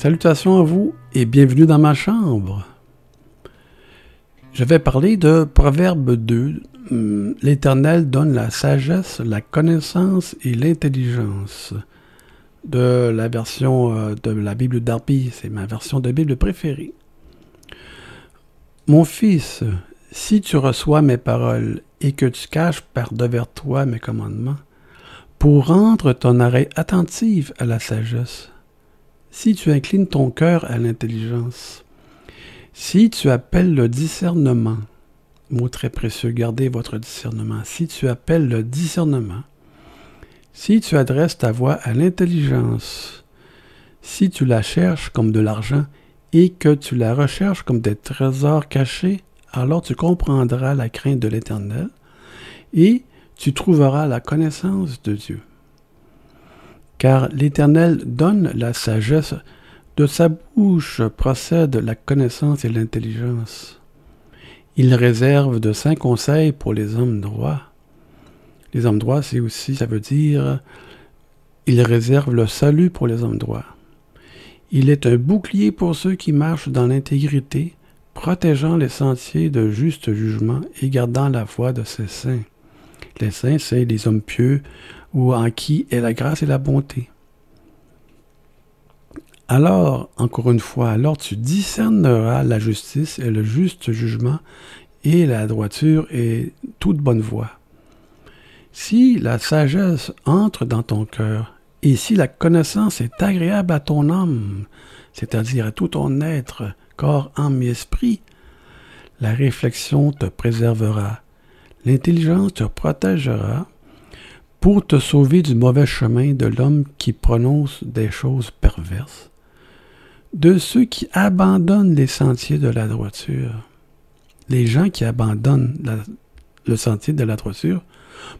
Salutations à vous et bienvenue dans ma chambre. Je vais parler de Proverbe 2. Hum, L'Éternel donne la sagesse, la connaissance et l'intelligence. De la version euh, de la Bible d'Arby, c'est ma version de Bible préférée. Mon fils, si tu reçois mes paroles et que tu caches par devers toi mes commandements, pour rendre ton oreille attentive à la sagesse, si tu inclines ton cœur à l'intelligence, si tu appelles le discernement, mot très précieux, gardez votre discernement, si tu appelles le discernement, si tu adresses ta voix à l'intelligence, si tu la cherches comme de l'argent et que tu la recherches comme des trésors cachés, alors tu comprendras la crainte de l'Éternel et tu trouveras la connaissance de Dieu car l'Éternel donne la sagesse, de sa bouche procède la connaissance et l'intelligence. Il réserve de saints conseils pour les hommes droits. Les hommes droits, c'est aussi, ça veut dire, il réserve le salut pour les hommes droits. Il est un bouclier pour ceux qui marchent dans l'intégrité, protégeant les sentiers de juste jugement et gardant la voie de ses saints. Les saints, c'est les hommes pieux, ou en qui est la grâce et la bonté. Alors, encore une fois, alors tu discerneras la justice et le juste jugement et la droiture et toute bonne voie. Si la sagesse entre dans ton cœur et si la connaissance est agréable à ton âme, c'est-à-dire à tout ton être, corps, âme et esprit, la réflexion te préservera, l'intelligence te protégera, pour te sauver du mauvais chemin de l'homme qui prononce des choses perverses, de ceux qui abandonnent les sentiers de la droiture. Les gens qui abandonnent le sentier de la droiture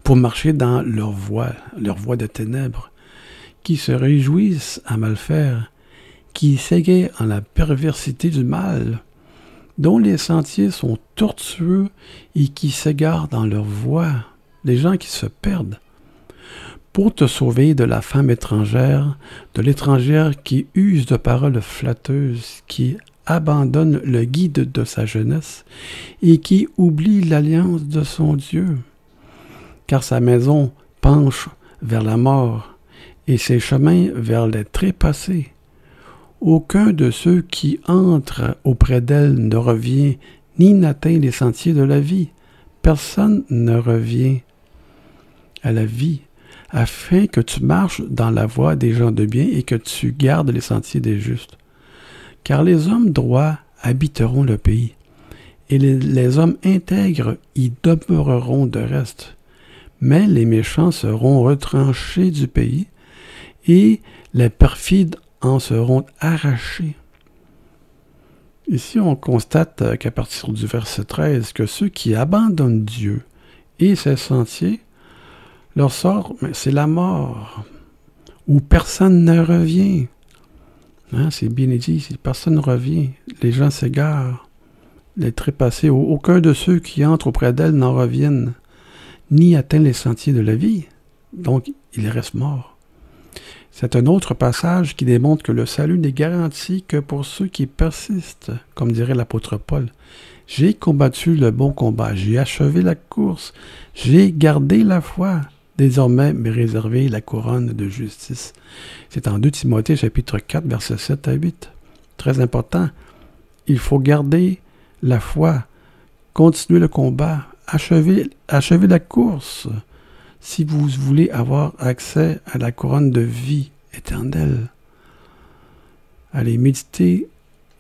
pour marcher dans leur voie, leur voie de ténèbres, qui se réjouissent à mal faire, qui s'égayent en la perversité du mal, dont les sentiers sont tortueux et qui s'égarent dans leur voie, les gens qui se perdent, pour te sauver de la femme étrangère, de l'étrangère qui use de paroles flatteuses, qui abandonne le guide de sa jeunesse et qui oublie l'alliance de son Dieu. Car sa maison penche vers la mort et ses chemins vers les trépassés. Aucun de ceux qui entrent auprès d'elle ne revient ni n'atteint les sentiers de la vie. Personne ne revient à la vie afin que tu marches dans la voie des gens de bien et que tu gardes les sentiers des justes. Car les hommes droits habiteront le pays, et les, hommes intègres y demeureront de reste. Mais les méchants seront retranchés du pays, et les perfides en seront arrachés. Ici, on constate qu'à partir du verset 13, que ceux qui abandonnent Dieu et ses sentiers leur sort, c'est la mort, où personne ne revient. Hein, c'est bien dit, si personne ne revient, les gens s'égarent. Les trépassés, aucun de ceux qui entrent auprès d'elle n'en reviennent, ni atteint les sentiers de la vie. Donc, ils restent morts. C'est un autre passage qui démontre que le salut n'est garanti que pour ceux qui persistent, comme dirait l'apôtre Paul. J'ai combattu le bon combat, j'ai achevé la course, j'ai gardé la foi désormais me réserver la couronne de justice. C'est en 2 Timothée chapitre 4 versets 7 à 8. Très important. Il faut garder la foi, continuer le combat, achever, achever la course si vous voulez avoir accès à la couronne de vie éternelle. Allez méditer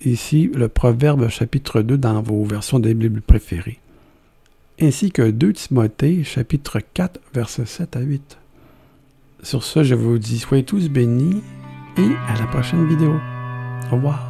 ici le Proverbe chapitre 2 dans vos versions des Bibles préférées ainsi que 2 Timothée chapitre 4 versets 7 à 8. Sur ce, je vous dis soyez tous bénis et à la prochaine vidéo. Au revoir.